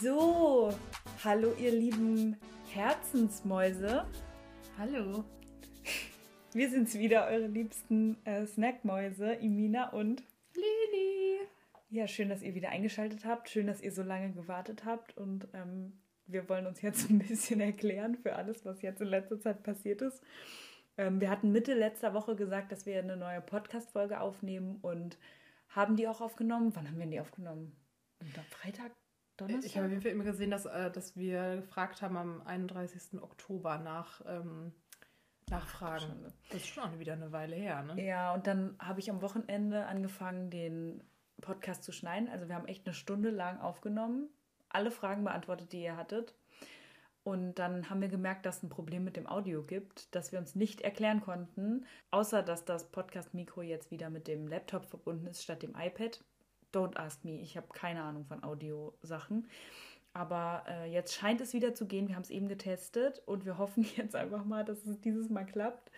So, hallo ihr lieben Herzensmäuse. Hallo. Wir sind's wieder, eure liebsten äh, Snackmäuse, Imina und Lili. Ja, schön, dass ihr wieder eingeschaltet habt. Schön, dass ihr so lange gewartet habt. Und ähm, wir wollen uns jetzt ein bisschen erklären für alles, was jetzt in letzter Zeit passiert ist. Ähm, wir hatten Mitte letzter Woche gesagt, dass wir eine neue Podcast-Folge aufnehmen und haben die auch aufgenommen. Wann haben wir die aufgenommen? Am Freitag? Donnerstag? Ich habe auf jeden Fall immer gesehen, dass, äh, dass wir gefragt haben am 31. Oktober nach ähm, Nachfragen. Schande. das ist schon wieder eine Weile her, ne? Ja, und dann habe ich am Wochenende angefangen, den Podcast zu schneiden. Also wir haben echt eine Stunde lang aufgenommen, alle Fragen beantwortet, die ihr hattet. Und dann haben wir gemerkt, dass es ein Problem mit dem Audio gibt, das wir uns nicht erklären konnten, außer dass das Podcast-Mikro jetzt wieder mit dem Laptop verbunden ist statt dem iPad. Don't ask me, ich habe keine Ahnung von Audiosachen. Aber äh, jetzt scheint es wieder zu gehen. Wir haben es eben getestet und wir hoffen jetzt einfach mal, dass es dieses Mal klappt.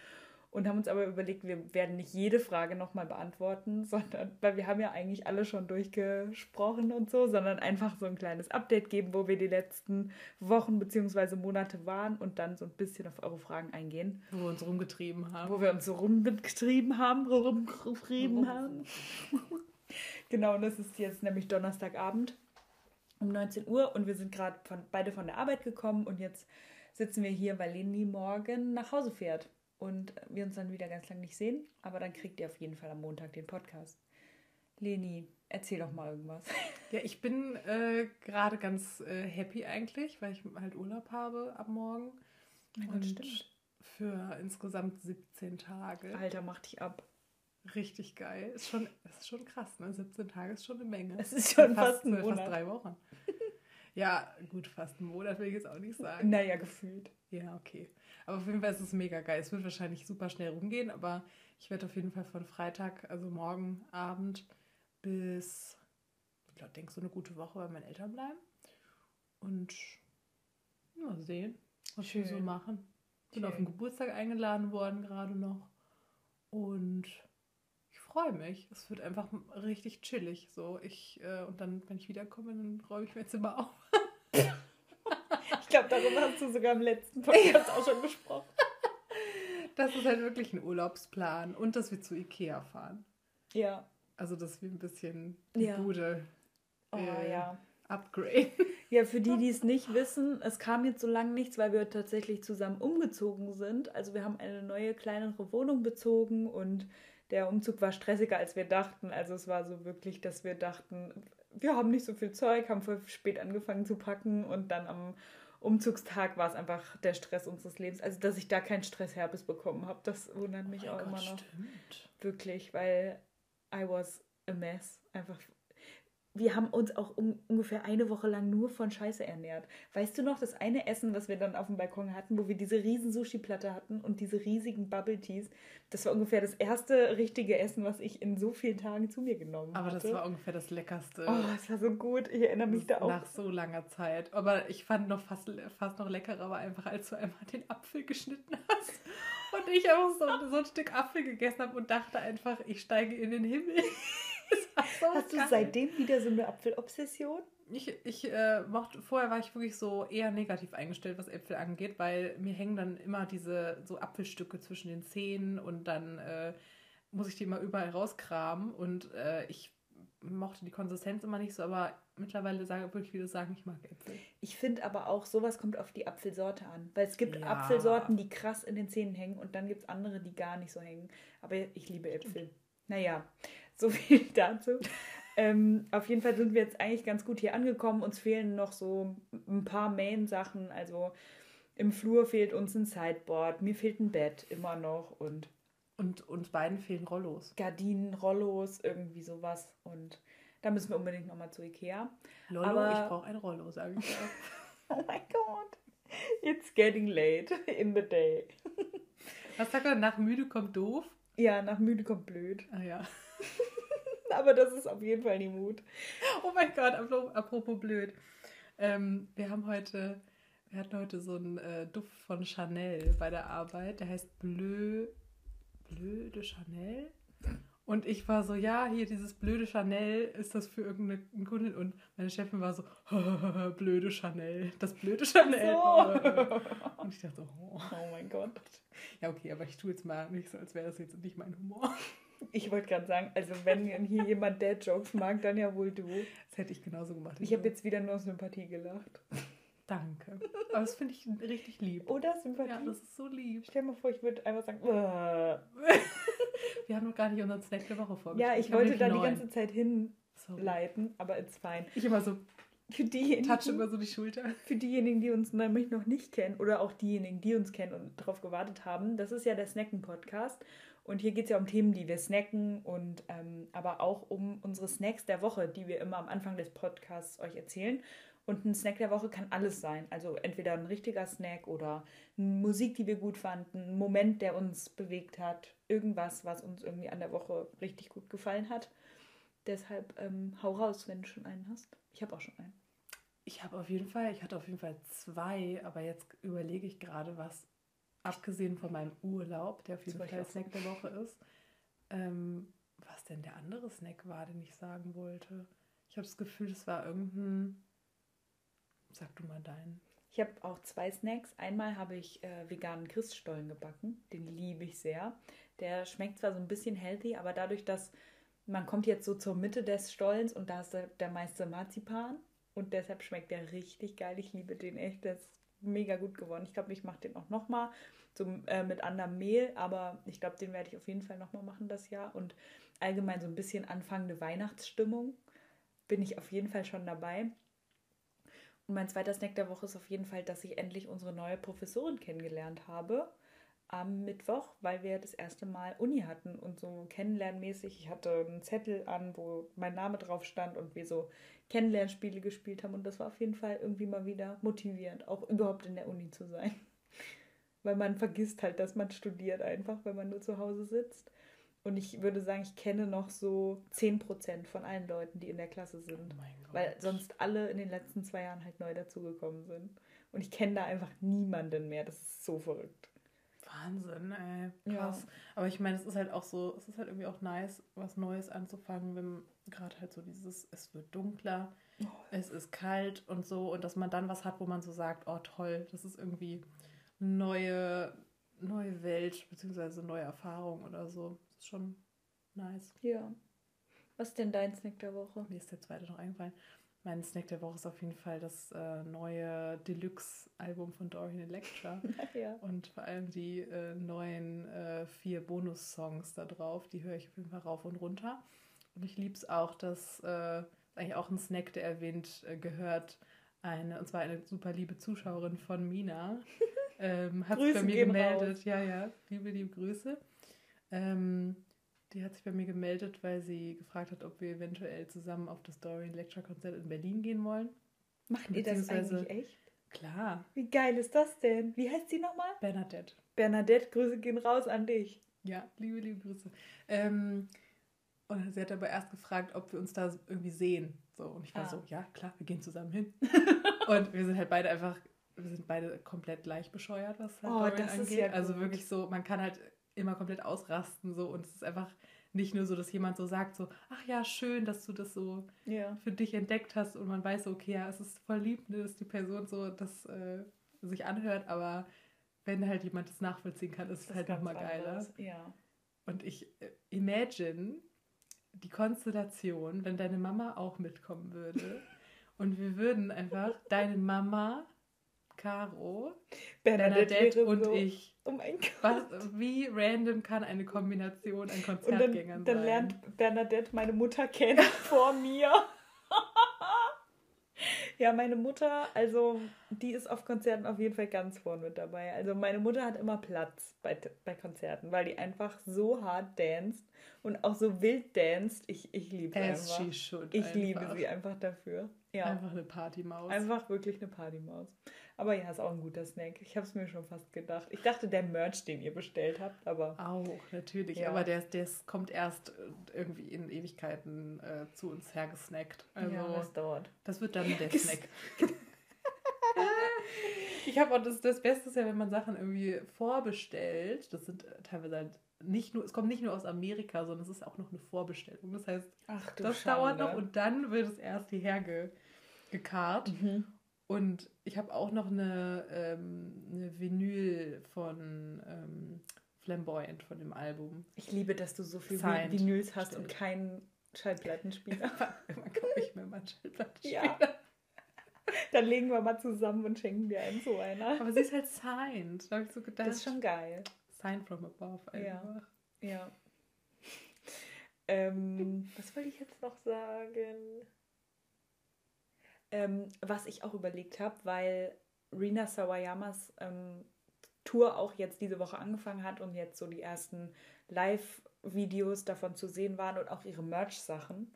Und haben uns aber überlegt, wir werden nicht jede Frage nochmal beantworten, sondern, weil wir haben ja eigentlich alle schon durchgesprochen und so, sondern einfach so ein kleines Update geben, wo wir die letzten Wochen bzw. Monate waren und dann so ein bisschen auf eure Fragen eingehen. Wo wir uns rumgetrieben haben. Wo wir uns so rumgetrieben haben, rumgetrieben haben. genau, und das ist jetzt nämlich Donnerstagabend um 19 Uhr und wir sind gerade beide von der Arbeit gekommen und jetzt sitzen wir hier, weil Leni morgen nach Hause fährt und wir uns dann wieder ganz lang nicht sehen. Aber dann kriegt ihr auf jeden Fall am Montag den Podcast. Leni, erzähl doch mal irgendwas. Ja, ich bin äh, gerade ganz äh, happy eigentlich, weil ich halt Urlaub habe ab morgen. Mein Gott, Und stimmt. für insgesamt 17 Tage. Alter, mach dich ab. Richtig geil. Ist schon, ist schon krass, ne? 17 Tage ist schon eine Menge. Es ist schon fast, fast ein äh, Monat. fast drei Wochen. ja, gut, fast einen Monat will ich jetzt auch nicht sagen. Naja, gefühlt. Ja, okay. Aber auf jeden Fall ist es mega geil. Es wird wahrscheinlich super schnell rumgehen, aber ich werde auf jeden Fall von Freitag, also morgen Abend, bis, ich glaube, denke so eine gute Woche bei meinen Eltern bleiben. Und mal sehen, was wir so Schön. machen. Bin auf Schön. den Geburtstag eingeladen worden gerade noch. Und ich freue mich. Es wird einfach richtig chillig. So, ich, äh, und dann, wenn ich wiederkomme, dann räume ich mein Zimmer auf. Ich glaube, darüber hast du sogar im letzten Podcast auch schon gesprochen. Das ist halt wirklich ein Urlaubsplan und dass wir zu Ikea fahren. Ja. Also, dass wir ein bisschen die Ja. Bude Oh äh, ja. upgraden. Ja, für die, die es nicht wissen, es kam jetzt so lange nichts, weil wir tatsächlich zusammen umgezogen sind. Also wir haben eine neue, kleinere Wohnung bezogen und der Umzug war stressiger, als wir dachten. Also es war so wirklich, dass wir dachten, wir haben nicht so viel Zeug, haben voll spät angefangen zu packen und dann am Umzugstag war es einfach der Stress unseres Lebens. Also dass ich da keinen Stressherpes bekommen habe, das wundert mich Mein auch Gott, immer noch. Stimmt. Wirklich, weil I was a mess. Einfach. Wir haben uns auch um, ungefähr eine Woche lang nur von Scheiße ernährt. Weißt du noch, das eine Essen, was wir dann auf dem Balkon hatten, wo wir diese riesen Sushi-Platte hatten und diese riesigen Bubble Teas, das war ungefähr das erste richtige Essen, was ich in so vielen Tagen zu mir genommen Aber hatte. das war ungefähr das Leckerste. Oh, es war so gut. Ich erinnere mich da auch. Nach so langer Zeit. Aber ich fand noch fast, fast noch leckerer, war einfach, als du einmal den Apfel geschnitten hast. Und ich auch so, so ein Stück Apfel gegessen habe und dachte einfach, ich steige in den Himmel. So Hast du geil. seitdem wieder so eine Apfelobsession? Ich, ich äh, mochte, vorher war ich wirklich so eher negativ eingestellt, was Äpfel angeht, weil mir hängen dann immer diese so Apfelstücke zwischen den Zähnen und dann äh, muss ich die immer überall rauskramen und äh, ich mochte die Konsistenz immer nicht so, aber mittlerweile sage würde ich wieder sagen, ich mag Äpfel. Ich finde aber auch, sowas kommt auf die Apfelsorte an. Weil es gibt Ja. Apfelsorten, die krass in den Zähnen hängen und dann gibt es andere, die gar nicht so hängen. Aber ich liebe Äpfel. Naja, so viel dazu. ähm, auf jeden Fall sind wir jetzt eigentlich ganz gut hier angekommen. Uns fehlen noch so ein paar Main-Sachen. Also im Flur fehlt uns ein Sideboard, mir fehlt ein Bett immer noch und Und uns beiden fehlen Rollos. Gardinen, Rollos, irgendwie sowas. Und da müssen wir unbedingt nochmal zu Ikea. Lollo, Aber- ich brauche ein Rollo, sage ich auch. Oh mein Gott. It's getting late in the day. Was sagt man, nach müde kommt doof? Ja, nach müde kommt blöd. Ah ja. Aber das ist auf jeden Fall die Mut. Oh mein Gott, apro- apropos blöd. Ähm, wir haben heute, wir hatten heute so einen äh, Duft von Chanel bei der Arbeit. Der heißt Bleu, Bleu de Chanel. Und ich war so, ja, hier dieses blöde Chanel, ist das für irgendeine Kundin? Und meine Chefin war so, blöde Chanel, das blöde Chanel. So. Und ich dachte oh. oh mein Gott. Ja, okay, aber ich tue jetzt mal nicht so, als wäre das jetzt nicht mein Humor. Ich wollte gerade sagen, also wenn hier jemand der Jokes mag, dann ja wohl du. Das hätte ich genauso gemacht. Ich habe jetzt wieder nur aus Sympathie gelacht. Danke. Aber das finde ich richtig lieb. Oder Sympathie? Ja, das ist so lieb. Stell dir mal vor, ich würde einfach sagen, wir haben noch gar nicht unseren Snack der Woche vorgestellt. Ja, ich, ich wollte da die ganze Zeit hinleiten, aber it's fine. Ich immer so für diejenigen, touch immer so die Schulter. Für diejenigen, die uns nämlich noch nicht kennen oder auch diejenigen, die uns kennen und darauf gewartet haben, das ist ja der Snacken-Podcast. Und hier geht es ja um Themen, die wir snacken und ähm, aber auch um unsere Snacks der Woche, die wir immer am Anfang des Podcasts euch erzählen. Und ein Snack der Woche kann alles sein. Also entweder ein richtiger Snack oder Musik, die wir gut fanden, ein Moment, der uns bewegt hat, irgendwas, was uns irgendwie an der Woche richtig gut gefallen hat. Deshalb ähm, hau raus, wenn du schon einen hast. Ich habe auch schon einen. Ich habe auf jeden Fall, ich hatte auf jeden Fall zwei, aber jetzt überlege ich gerade, was, abgesehen von meinem Urlaub, der auf jeden Fall Snack der Woche ist, ähm, was denn der andere Snack war, den ich sagen wollte. Ich habe das Gefühl, es war irgendein Sag du mal deinen. Ich habe auch zwei Snacks. Einmal habe ich äh, veganen Christstollen gebacken. Den liebe ich sehr. Der schmeckt zwar so ein bisschen healthy, aber dadurch, dass man kommt jetzt so zur Mitte des Stollens und da ist der, der meiste Marzipan und deshalb schmeckt der richtig geil. Ich liebe den echt. Der ist mega gut geworden. Ich glaube, ich mache den auch nochmal so, äh, mit anderem Mehl, aber ich glaube, den werde ich auf jeden Fall nochmal machen das Jahr. Und allgemein so ein bisschen anfangende Weihnachtsstimmung bin ich auf jeden Fall schon dabei. Und mein zweiter Snack der Woche ist auf jeden Fall, dass ich endlich unsere neue Professorin kennengelernt habe am Mittwoch, weil wir das erste Mal Uni hatten und so kennenlernmäßig. Ich hatte einen Zettel an, wo mein Name drauf stand und wir so Kennenlernspiele gespielt haben und das war auf jeden Fall irgendwie mal wieder motivierend, auch überhaupt in der Uni zu sein. Weil man vergisst halt, dass man studiert einfach, wenn man nur zu Hause sitzt. Und ich würde sagen, ich kenne noch so 10% von allen Leuten, die in der Klasse sind. Oh weil sonst alle in den letzten zwei Jahren halt neu dazugekommen sind. Und ich kenne da einfach niemanden mehr. Das ist so verrückt. Wahnsinn, ey. Krass. Ja. Aber ich meine, es ist halt auch so, es ist halt irgendwie auch nice, was Neues anzufangen, wenn gerade halt so dieses, es wird dunkler, oh. es ist kalt und so. Und dass man dann was hat, wo man so sagt, oh toll, das ist irgendwie neue, neue Welt, beziehungsweise neue Erfahrung oder so ist schon nice. Ja. Was ist denn dein Snack der Woche? Mir ist der zweite noch eingefallen. Mein Snack der Woche ist auf jeden Fall das äh, neue Deluxe-Album von Dorian Electra. ja. Und vor allem die äh, neuen äh, vier Bonus-Songs da drauf. Die höre ich auf jeden Fall rauf und runter. Und ich liebe es auch, dass äh, eigentlich auch ein Snack, der erwähnt äh, gehört, eine, und zwar eine super liebe Zuschauerin von Mina. ähm, hat sich bei mir gemeldet. Raus. Ja, ja, liebe, liebe Grüße. Ähm, die hat sich bei mir gemeldet, weil sie gefragt hat, ob wir eventuell zusammen auf das Dorian Lecture Konzert in Berlin gehen wollen. Machen die das eigentlich echt? Klar. Wie geil ist das denn? Wie heißt sie nochmal? Bernadette. Bernadette, Grüße gehen raus an dich. Ja, liebe, liebe Grüße. Ähm, und sie hat aber erst gefragt, ob wir uns da irgendwie sehen. So, und ich war ah. so, ja, klar, wir gehen zusammen hin. und wir sind halt beide einfach, wir sind beide komplett gleich bescheuert, was halt oh, Dorian angeht. Ja also wirklich so, man kann halt immer komplett ausrasten so und es ist einfach nicht nur so, dass jemand so sagt so, ach ja, schön, dass du das so ja. für dich entdeckt hast und man weiß so, okay, ja, es ist voll lieb, ne, dass die Person so das äh, sich anhört, aber wenn halt jemand das nachvollziehen kann, ist es halt nochmal geiler. Ja. Und ich äh, imagine die Konstellation, wenn deine Mama auch mitkommen würde und wir würden einfach deine Mama Caro, Bernadette, Bernadette und so, ich. Oh mein Gott. Was, wie random kann eine Kombination an Konzertgängern sein? Dann lernt Bernadette meine Mutter kennen vor mir. Ja, meine Mutter, also die ist auf Konzerten auf jeden Fall ganz vorn mit dabei. Also meine Mutter hat immer Platz bei, bei Konzerten, weil die einfach so hart danst und auch so wild danst. Ich, ich liebe sie einfach. Ich einfach. liebe sie einfach dafür. Ja. Einfach eine Partymaus. Einfach wirklich eine Partymaus. Aber ja, ist auch ein guter Snack. Ich habe es mir schon fast gedacht. Ich dachte, der Merch, den ihr bestellt habt, aber. Auch, natürlich. Ja. Aber der, der kommt erst irgendwie in Ewigkeiten äh, zu uns hergesnackt. Also, ja, das dauert. Das wird dann der Snack. ich habe auch das, das Beste ist ja, wenn man Sachen irgendwie vorbestellt. Das sind teilweise halt nicht nur, es kommt nicht nur aus Amerika, sondern es ist auch noch eine Vorbestellung. Das heißt, Ach, das Schande. dauert noch und dann wird es erst hierher ge, gekarrt. Mhm. Und ich habe auch noch eine, ähm, eine Vinyl von ähm, Flamboyant von dem Album. Ich liebe, dass du so viel Signed. Vinyls hast und keinen Schallplattenspieler. Man kaufe ich mir mal einen Schallplattenspieler. Ja. Dann legen wir mal zusammen und schenken dir einen so einer. Aber sie ist halt signed. Da habe ich so gedacht. Das ist schon geil. signed from above Ja. einfach. Ja. Ähm, was wollte ich jetzt noch sagen? Ähm, was ich auch überlegt habe, weil Rina Sawayamas ähm, Tour auch jetzt diese Woche angefangen hat und jetzt so die ersten Live-Videos davon zu sehen waren und auch ihre Merch-Sachen,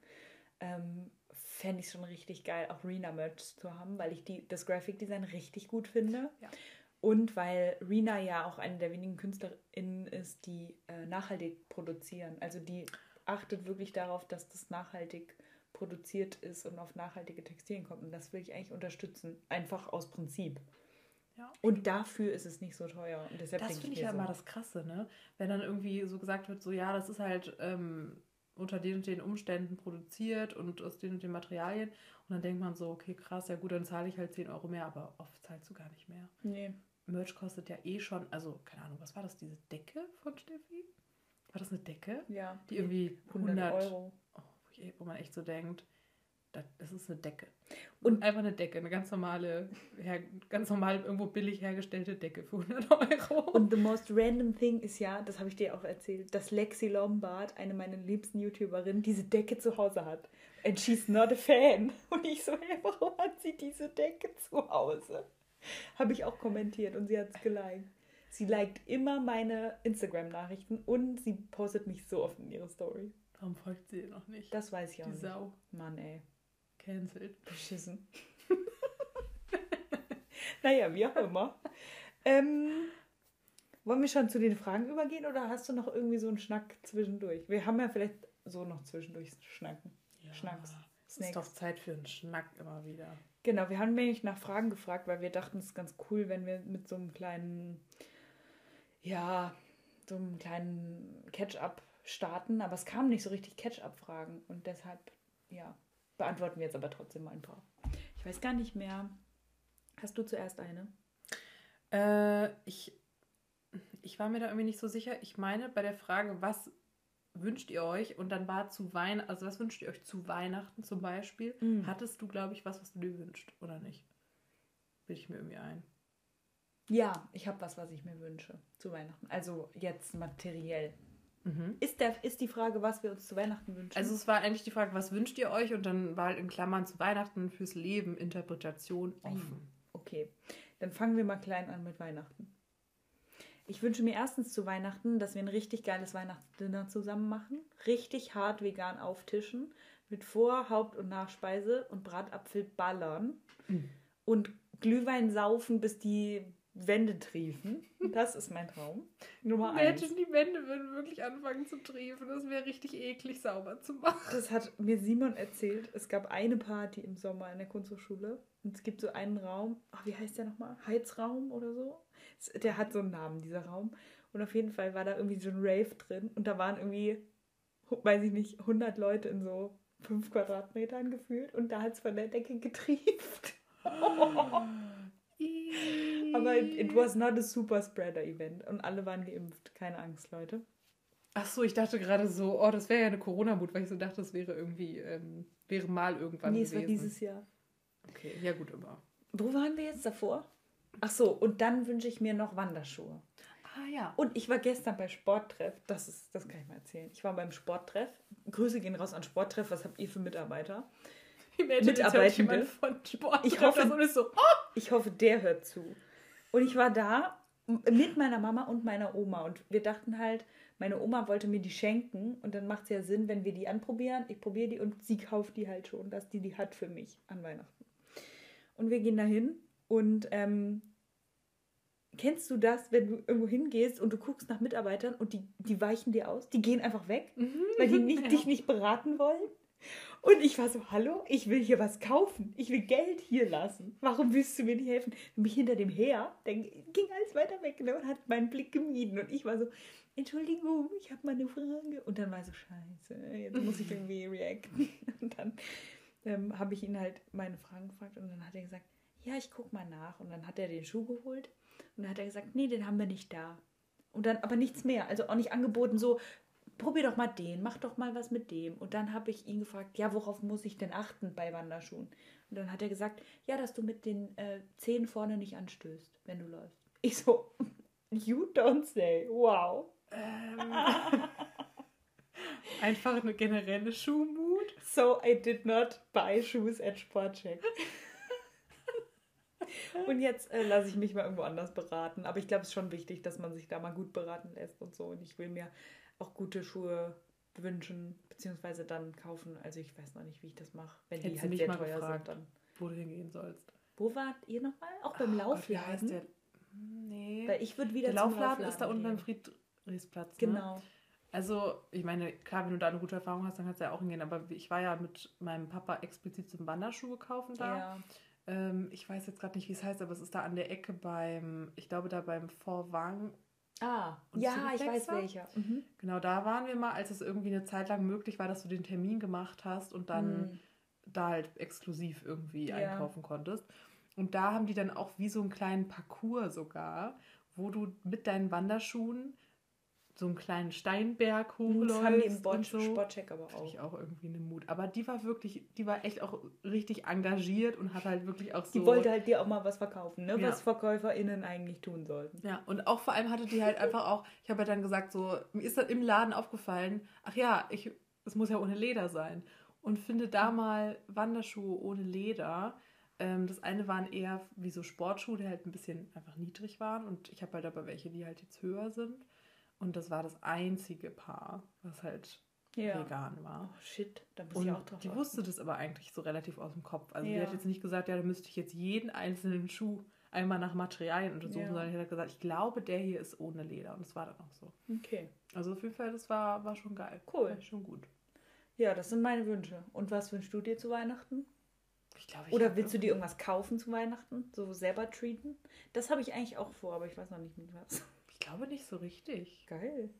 ähm, fände ich schon richtig geil, auch Rina-Merch zu haben, weil ich die, das Graphic-Design richtig gut finde. Ja. Und weil Rina ja auch eine der wenigen KünstlerInnen ist, die äh, nachhaltig produzieren. Also die achtet wirklich darauf, dass das nachhaltig produziert ist und auf nachhaltige Textilien kommt. Und das will ich eigentlich unterstützen. Einfach aus Prinzip. Ja. Und dafür ist es nicht so teuer. Und deshalb Das finde ich ja so, immer das Krasse, ne? Wenn dann irgendwie so gesagt wird, so ja, das ist halt ähm, unter den und den Umständen produziert und aus den und den Materialien. Und dann denkt man so, okay, krass, ja gut, dann zahle ich halt 10 Euro mehr, aber oft zahlst du gar nicht mehr. Nee. Merch kostet ja eh schon, also keine Ahnung, was war das, diese Decke von Steffi? War das eine Decke? Ja. Die irgendwie 100 100, Euro. Wo, man echt so denkt, das, ist eine Decke. Und- einfach eine Decke, eine ganz normale, ganz normal irgendwo billig hergestellte Decke für 100 Euro. Und the most random thing ist ja, das habe ich dir auch erzählt, dass Lexi Lombard, eine meiner liebsten YouTuberinnen, diese Decke zu Hause hat. And she's not a fan. Und ich so, hey, warum hat sie diese Decke zu Hause? Habe ich auch kommentiert und sie hat es geliked. Sie liked immer meine Instagram-Nachrichten und sie postet mich so oft in ihre Story. Warum folgt sie dir noch nicht? Das weiß ich auch Die nicht. Sau. Mann, ey. Cancelled. Beschissen. naja, wie auch immer. Ähm, wollen wir schon zu den Fragen übergehen oder hast du noch irgendwie so einen Schnack zwischendurch? Wir haben ja vielleicht so noch zwischendurch Schnacken. Schnacks. Es ist doch Zeit für einen Schnack immer wieder. Genau, wir haben nämlich nach Fragen gefragt, weil wir dachten, es ist ganz cool, wenn wir mit so einem kleinen, ja, so einem kleinen Catch-up starten. Aber es kamen nicht so richtig Catch-up-Fragen und deshalb, ja, beantworten wir jetzt aber trotzdem mal ein paar. Ich weiß gar nicht mehr. Hast du zuerst eine? Äh, ich, ich war mir da irgendwie nicht so sicher. Ich meine, bei der Frage, was wünscht ihr euch? Und dann war zu Weihnachten, also was wünscht ihr euch zu Weihnachten zum Beispiel? Mhm. Hattest du, glaube ich, was, was du dir wünscht, oder nicht? Will ich mir irgendwie ein. Ja, ich habe was, was ich mir wünsche zu Weihnachten. Also jetzt materiell. Mhm. Ist, der, ist die Frage, was wir uns zu Weihnachten wünschen? Also es war eigentlich die Frage, was wünscht ihr euch? Und dann war halt in Klammern zu Weihnachten fürs Leben Interpretation offen. Okay, dann fangen wir mal klein an mit Weihnachten. Ich wünsche mir erstens zu Weihnachten, dass wir ein richtig geiles Weihnachtsdinner zusammen machen. Richtig hart vegan auftischen. Mit Vor-, Haupt- und Nachspeise und Bratapfel ballern. Mhm. Und Glühwein saufen, bis die Wände triefen. Das ist mein Traum. Nummer eins. Imagine, die Wände würden wirklich anfangen zu triefen. Das wäre richtig eklig sauber zu machen. Das hat mir Simon erzählt. Es gab eine Party im Sommer in der Kunsthochschule. Und es gibt so einen Raum. Ach, wie heißt der nochmal? Heizraum oder so? Der hat so einen Namen, dieser Raum. Und auf jeden Fall war da irgendwie so ein Rave drin. Und da waren irgendwie, weiß ich nicht, 100 Leute in so 5 Quadratmetern gefühlt. Und da hat es von der Decke getrieft. Aber it, it was not a super spreader event. Und alle waren geimpft. Keine Angst, Leute. Ach so, ich dachte gerade so, oh, das wäre ja eine Corona-Mut, weil ich so dachte, das wäre irgendwie, ähm, wäre mal irgendwann nee, es gewesen. war dieses Jahr. Okay, ja gut, aber. Wo waren wir jetzt davor? Ach so, und dann wünsche ich mir noch Wanderschuhe. Ah ja. Und ich war gestern bei Sporttreff. Das ist, das kann ich mal erzählen. Ich war beim Sporttreff. Grüße gehen raus an Sporttreff. Was habt ihr für Mitarbeiter? Imagine, jetzt hört Mitarbeitende. von Sport. Ich hoffe- das so, oh, Ich hoffe, der hört zu. Und ich war da mit meiner Mama und meiner Oma. Und wir dachten halt, meine Oma wollte mir die schenken. Und dann macht es ja Sinn, wenn wir die anprobieren. Ich probiere die und sie kauft die halt schon, dass die die hat für mich an Weihnachten. Und wir gehen dahin und ähm, kennst du das, wenn du irgendwo hingehst und du guckst nach Mitarbeitern und die, die weichen dir aus? Die gehen einfach weg, weil die nicht, Ja. dich nicht beraten wollen? Und ich war so, hallo, ich will hier was kaufen. Ich will Geld hier lassen. Warum willst du mir nicht helfen? Und mich hinter dem her, dann ging alles weiter weg ne, und hat meinen Blick gemieden. Und ich war so, Entschuldigung, ich habe mal eine Frage. Und dann war so, scheiße, jetzt muss ich irgendwie reacten. Und dann ähm, habe ich ihn halt meine Fragen gefragt und dann hat er gesagt, ja, ich guck mal nach. Und dann hat er den Schuh geholt und dann hat er gesagt, nee, den haben wir nicht da. Und dann aber nichts mehr. Also auch nicht angeboten, so, probier doch mal den, mach doch mal was mit dem. Und dann habe ich ihn gefragt, ja, worauf muss ich denn achten bei Wanderschuhen? Und dann hat er gesagt, ja, dass du mit den äh, Zehen vorne nicht anstößt, wenn du läufst. Ich so, you don't say, wow. Ähm, einfach eine generelle Schuhmut. So I did not buy shoes at Sportcheck. Und jetzt äh, lasse ich mich mal irgendwo anders beraten. Aber ich glaube, es ist schon wichtig, dass man sich da mal gut beraten lässt und so. Und ich will mir auch gute Schuhe wünschen, beziehungsweise dann kaufen. Also ich weiß noch nicht, wie ich das mache, wenn die Hättest du halt mich sehr mal teuer gefragt, sind. Dann. wo du hingehen sollst. Wo wart ihr nochmal? Auch beim Ach Gott, wie heißt Laufladen? der? Nee. Weil ich würde wieder der zum Laufladen ist da unten beim. Friedrichsplatz. Ne? Genau. Also, ich meine, klar, wenn du da eine gute Erfahrung hast, dann kannst du ja auch hingehen. Aber ich war ja mit meinem Papa explizit zum Wanderschuhe kaufen da. Ja. Ähm, ich weiß jetzt gerade nicht, wie es heißt, aber es ist da an der Ecke beim, ich glaube, da beim Vorwang. Ah, Und ja, ich weiß welcher. Mhm. Genau, da waren wir mal, als es irgendwie eine Zeit lang möglich war, dass du den Termin gemacht hast und dann Mhm. da halt exklusiv irgendwie Ja. einkaufen konntest. Und da haben die dann auch wie so einen kleinen Parcours sogar, wo du mit deinen Wanderschuhen so einen kleinen Steinberg hochläufst. Das haben die im Bot so. Sportcheck aber Finde ich auch. auch irgendwie eine Mut. Aber die war wirklich, die war echt auch richtig engagiert und hat halt wirklich auch so. Die wollte halt dir auch mal was verkaufen, ne? Ja. was VerkäuferInnen eigentlich tun sollten. Ja, und auch vor allem hatte die halt einfach auch, ich habe ja dann gesagt, so, mir ist dann im Laden aufgefallen, ach ja, ich, es muss ja ohne Leder sein. Und finde da mal Wanderschuhe ohne Leder. Ähm, das eine waren eher wie so Sportschuhe, die halt ein bisschen einfach niedrig waren. Und ich habe halt aber welche, die halt jetzt höher sind. Und das war das einzige Paar, was halt Ja. vegan war. Oh shit, da muss Und ich auch drauf die achten. wusste das aber eigentlich so relativ aus dem Kopf. Also die Ja. hat jetzt nicht gesagt, ja, da müsste ich jetzt jeden einzelnen Schuh einmal nach Materialien untersuchen, Ja. sondern die hat gesagt, ich glaube, der hier ist ohne Leder. Und das war dann auch so. Okay. Also auf jeden Fall, das war, war schon geil. Cool. War schon gut. Ja, das sind meine Wünsche. Und was wünschst du dir zu Weihnachten? Ich glaube, ich Oder willst du dir irgendwas kaufen zu Weihnachten? So selber treaten? Das habe ich eigentlich auch vor, aber ich weiß noch nicht mit was. Ich glaube nicht so richtig. Geil.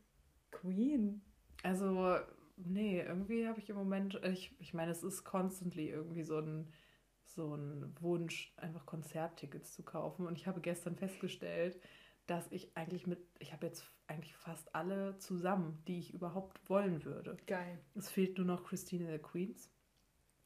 Queen. Also, nee, irgendwie habe ich im Moment, ich, ich meine, es ist constantly irgendwie so ein, so ein Wunsch, einfach Konzerttickets zu kaufen. Und ich habe gestern festgestellt, dass ich eigentlich mit, ich habe jetzt eigentlich fast alle zusammen, die ich überhaupt wollen würde. Geil. Es fehlt nur noch Christine the Queens.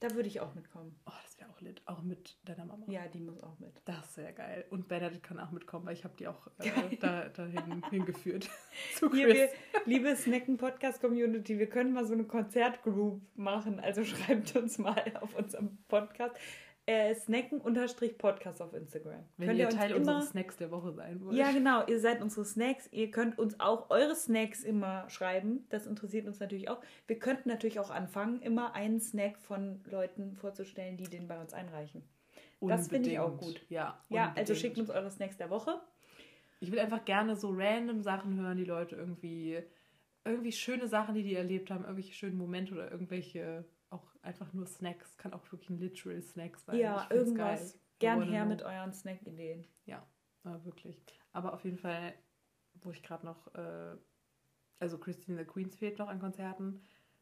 Da würde ich auch mitkommen. Oh, das wäre auch lit. Auch mit deiner Mama. Ja, die muss auch mit. Das wäre geil. Und Bernadette kann auch mitkommen, weil ich habe die auch äh, da, dahin hingeführt. Zu Hier, Chris. wir, liebe Snacken-Podcast-Community, wir können mal so eine Konzertgroup machen. Also schreibt uns mal auf unserem Podcast. Äh, Snacken-Podcast auf Instagram. Wenn Könnt ihr uns Teil immer- unseres Snacks der Woche sein wollt. Ja, genau. Ihr seid unsere Snacks. Ihr könnt uns auch eure Snacks immer schreiben. Das interessiert uns natürlich auch. Wir könnten natürlich auch anfangen, immer einen Snack von Leuten vorzustellen, die den bei uns einreichen. Das finde ich auch Unbedingt. gut. Ja, Ja, also unbedingt. schickt uns eure Snacks der Woche. Ich will einfach gerne so random Sachen hören, die Leute irgendwie, irgendwie schöne Sachen, die die erlebt haben, irgendwelche schönen Momente oder irgendwelche auch einfach nur Snacks. Kann auch wirklich ein literal Snack sein. ja, irgendwas. geil. Gern her mit euren Snack-Ideen. Ja, wirklich. Aber auf jeden Fall, wo ich gerade noch, äh, also Christine the Queens fehlt noch an Konzerten.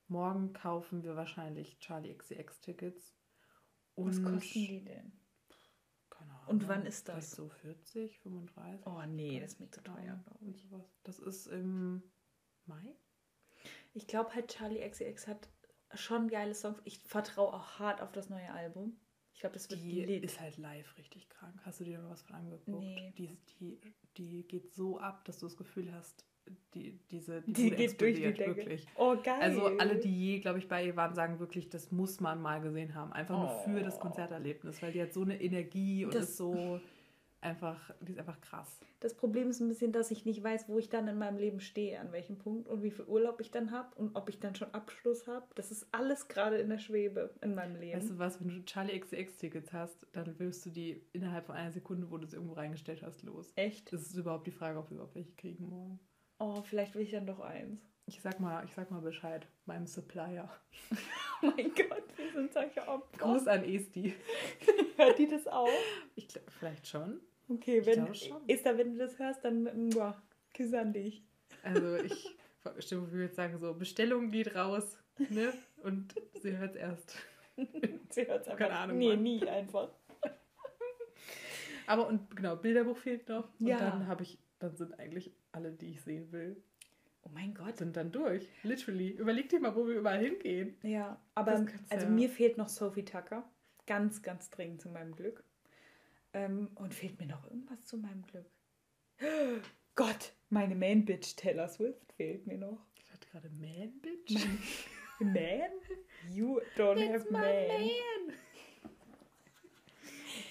Morgen kaufen wir wahrscheinlich Charlie XCX Tickets. Was kosten die denn? Keine Ahnung. Und wann ist das? So 40, 35. Oh nee, das ist mir zu teuer, glaube ich. Das ist im Mai? Ich glaube halt, Charlie XCX hat schon geile Songs. Ich vertraue auch hart auf das neue Album. Ich glaube, das wird Die lit. ist halt live richtig krank. Hast du dir mal was von angeguckt? Nee. Die, die, die geht so ab, dass du das Gefühl hast, die, diese, die, Die geht durch die Decke. wirklich. Oh, geil. Also alle, die je, glaube ich, bei ihr waren, sagen wirklich, das muss man mal gesehen haben. Einfach nur für das Oh. Konzerterlebnis, weil die hat so eine Energie und Das- ist so einfach, die ist einfach krass. Das Problem ist ein bisschen, dass ich nicht weiß, wo ich dann in meinem Leben stehe, an welchem Punkt und wie viel Urlaub ich dann habe und ob ich dann schon Abschluss habe. Das ist alles gerade in der Schwebe in meinem Leben. Weißt du was, wenn du Charlie XCX Tickets hast, dann wirst du die innerhalb von einer Sekunde, wo du sie irgendwo reingestellt hast, los. Echt? Das ist überhaupt die Frage, ob wir überhaupt welche kriegen morgen. Oh, vielleicht will ich dann doch eins. Ich sag mal, ich sag mal Bescheid meinem Supplier. Oh mein Gott, wir sind solche Opfer. Gruß an Esti. Hört die das auch? Ich glaub, vielleicht schon. Okay, wenn. Esther, wenn du das hörst, dann muah, Küsse an dich. Also ich stimme, wir jetzt sagen so, Bestellung geht raus, ne? Und sie hört es erst. sie hört es einfach. Keine Ahnung. Nee, wann. nie einfach. Aber und genau, Bilderbuch fehlt noch. Und Ja. dann habe ich, dann sind eigentlich alle, die ich sehen will, Oh mein Gott. sind dann durch. Literally. Überleg dir mal, wo wir überall hingehen. Ja, aber also ja- mir fehlt noch Sophie Tucker. Ganz, ganz dringend zu meinem Glück. Ähm, und fehlt mir noch irgendwas zu meinem Glück? Gott, meine Main Bitch Taylor Swift fehlt mir noch. Ich hatte gerade Man, Bitch. Man? You don't have man.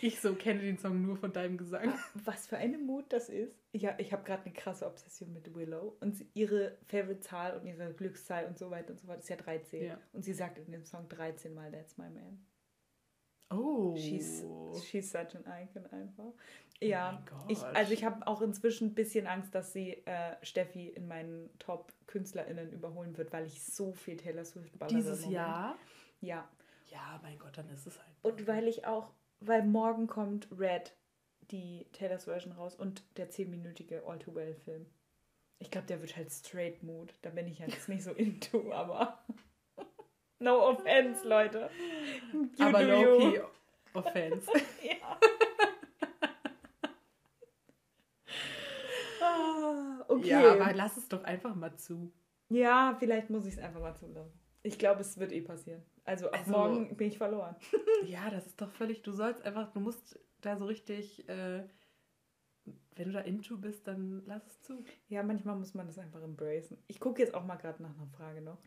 Ich so kenne den Song nur von deinem Gesang. Was für eine Mut das ist. Ja, ich habe gerade eine krasse Obsession mit Willow. Und ihre Favorite-Zahl und ihre Glückszahl und so weiter und so fort ist ja 13. Ja. Und sie sagt in dem Song 13 Mal, that's my man. Oh. She's, she's such an icon einfach. Ja, mein ich, also ich habe auch inzwischen ein bisschen Angst, dass sie äh, Steffi in meinen Top-KünstlerInnen überholen wird, weil ich so viel Taylor Swift baller Dieses. Jahr? Ja. Ja, mein Gott, dann ist es halt. Und weil ich auch, weil morgen kommt Red, die Taylors Version raus und der 10-minütige All Too Well-Film. Ich glaube, der wird halt straight mood. Da bin ich jetzt nicht so into, aber. No offense, Leute. You Aber low-key. Offense. Ja. ah, okay. Ja, aber lass es doch einfach mal zu. Ja, vielleicht muss ich es einfach mal zulassen. Ich glaube, es wird eh passieren. Also Also- morgen bin ich verloren. Ja, das ist doch völlig. Du sollst einfach, du musst da so richtig, äh, wenn du da into bist, dann lass es zu. Ja, manchmal muss man das einfach embracen. Ich gucke jetzt auch mal gerade nach einer Frage noch,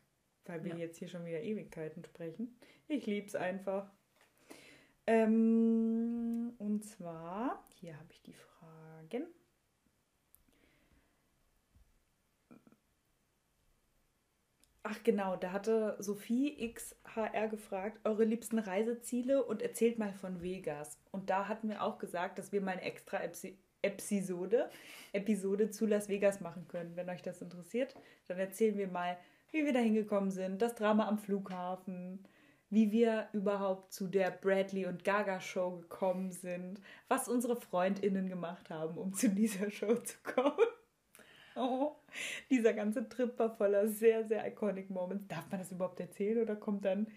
weil wir Ja. jetzt hier schon wieder Ewigkeiten sprechen. Ich lieb's einfach. Ähm, und zwar, hier habe ich die Fragen. Ach genau, da hatte Sophie XHR gefragt, eure liebsten Reiseziele und erzählt mal von Vegas. Und da hatten wir auch gesagt, dass wir mal eine extra Episode, Episode zu Las Vegas machen können. Wenn euch das interessiert, dann erzählen wir mal, wie wir da hingekommen sind, das Drama am Flughafen, wie wir überhaupt zu der Bradley und Gaga Show gekommen sind, was unsere Freundinnen gemacht haben, um zu dieser Show zu kommen. Oh, dieser ganze Trip war voller sehr, sehr iconic Moments. Darf man das überhaupt erzählen oder kommt dann